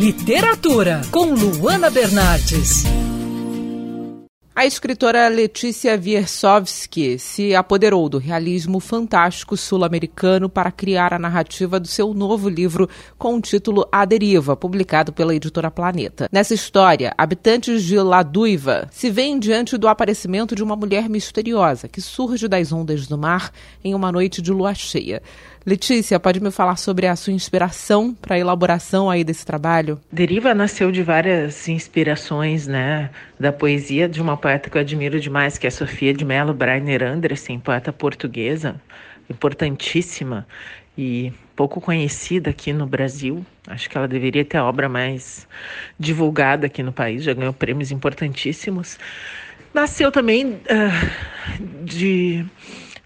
Literatura, com Luana Bernardes. A escritora Letícia Wiersowski se apoderou do realismo fantástico sul-americano para criar a narrativa do seu novo livro com o título A Deriva, publicado pela editora Planeta. Nessa história, habitantes de Laduiva se veem diante do aparecimento de uma mulher misteriosa que surge das ondas do mar em uma noite de lua cheia. Letícia, pode me falar sobre a sua inspiração para a elaboração aí desse trabalho? Deriva nasceu de várias inspirações, né, da poesia de uma poeta que eu admiro demais, que é Sofia de Mello Breiner Andersen, poeta portuguesa, importantíssima e pouco conhecida aqui no Brasil. Acho que ela deveria ter a obra mais divulgada aqui no país, já ganhou prêmios importantíssimos. Nasceu também uh, de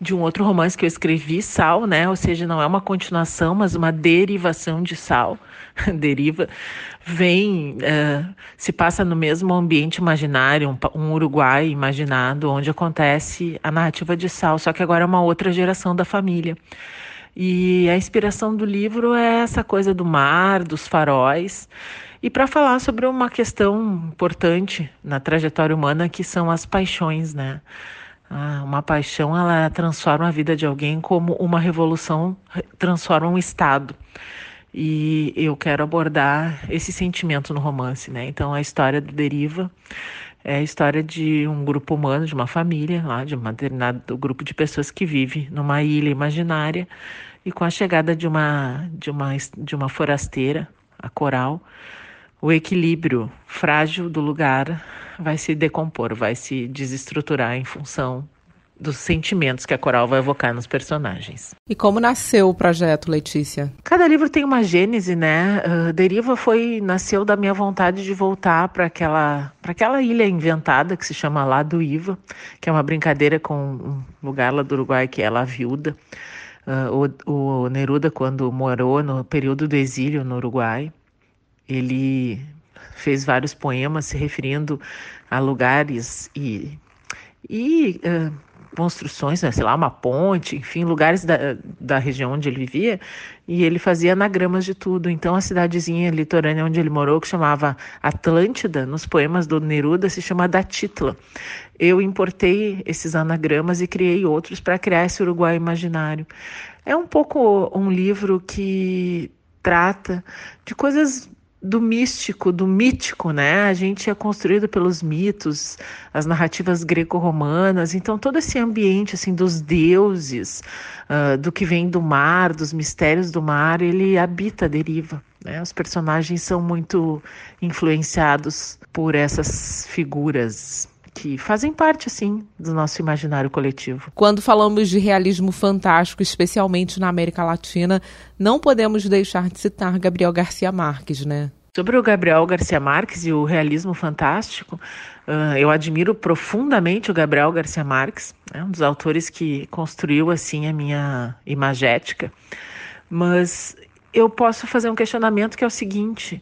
de um outro romance que eu escrevi, Sal, né? Ou seja, não é uma continuação, mas uma derivação de Sal. Deriva vem, uh, se passa no mesmo ambiente imaginário, um, um, Uruguai imaginado, onde acontece a narrativa de Sal, só que agora é uma outra geração da família. E a inspiração do livro é essa coisa do mar, dos faróis, e para falar sobre uma questão importante na trajetória humana que são as paixões, né? Ah, uma paixão ela transforma a vida de alguém como uma revolução transforma um estado. E eu quero abordar esse sentimento no romance, né? Então a história do Deriva é a história de um grupo humano, de uma família, lá, de um determinado grupo de pessoas que vive numa ilha imaginária e com a chegada de uma de uma de uma forasteira, a Coral, o equilíbrio frágil do lugar vai se decompor, vai se desestruturar em função dos sentimentos que a coral vai evocar nos personagens. E como nasceu o projeto, Letícia? Cada livro tem uma gênese, né? Uh, Deriva foi nasceu da minha vontade de voltar para aquela para aquela ilha inventada que se chama Lá do Iva, que é uma brincadeira com um lugar lá do Uruguai que é La Viuda. Uh, o, o Neruda, quando morou no período do exílio no Uruguai, ele fez vários poemas se referindo a lugares e, e uh, construções, né, sei lá, uma ponte, enfim, lugares da, da região onde ele vivia, e ele fazia anagramas de tudo. Então, a cidadezinha litorânea onde ele morou, que chamava Atlântida, nos poemas do Neruda, se chama Datitla. Eu importei esses anagramas e criei outros para criar esse Uruguai imaginário. É um pouco um livro que trata de coisas do místico, do mítico, né? A gente é construído pelos mitos, as narrativas greco-romanas, então todo esse ambiente assim dos deuses, uh, do que vem do mar, dos mistérios do mar, ele habita a deriva. Né? Os personagens são muito influenciados por essas figuras que fazem parte, assim, do nosso imaginário coletivo. Quando falamos de realismo fantástico, especialmente na América Latina, não podemos deixar de citar Gabriel Garcia Marques, né? Sobre o Gabriel Garcia Marques e o realismo fantástico, uh, eu admiro profundamente o Gabriel Garcia Marques, é um dos autores que construiu assim a minha imagética. Mas eu posso fazer um questionamento que é o seguinte: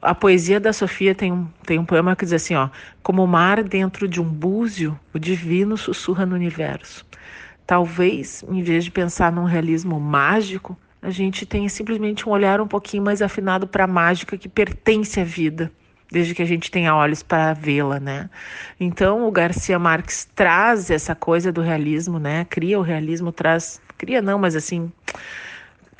a poesia da Sofia tem um, tem um poema que diz assim, ó, como o mar dentro de um búzio, o divino sussurra no universo. Talvez, em vez de pensar num realismo mágico, a gente tenha simplesmente um olhar um pouquinho mais afinado para a mágica que pertence à vida, desde que a gente tenha olhos para vê-la, né? Então, o Garcia Marques traz essa coisa do realismo, né? Cria o realismo, traz, cria não, mas assim,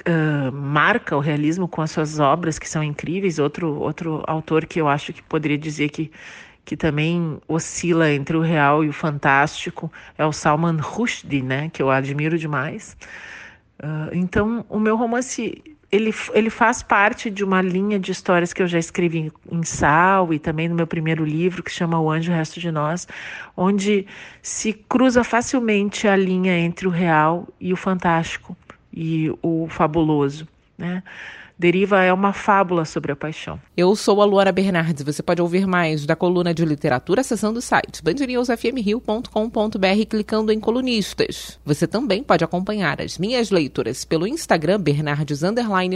uh, marca o realismo com as suas obras que são incríveis. Outro, outro autor que eu acho que poderia dizer que, que também oscila entre o real e o fantástico é o Salman Rushdie, né? Que eu admiro demais. Uh, então, o meu romance ele, ele faz parte de uma linha de histórias que eu já escrevi em Sal e também no meu primeiro livro, que chama O Anjo e o Resto de Nós, onde se cruza facilmente a linha entre o real e o fantástico e o fabuloso, né? Deriva é uma fábula sobre a paixão. Eu sou a Luara Bernardes. Você pode ouvir mais da coluna de literatura acessando o site bandnewsfmrio.com.br clicando em colunistas. Você também pode acompanhar as minhas leituras pelo Instagram Bernardes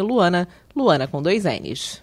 Luana, Luana com dois N's.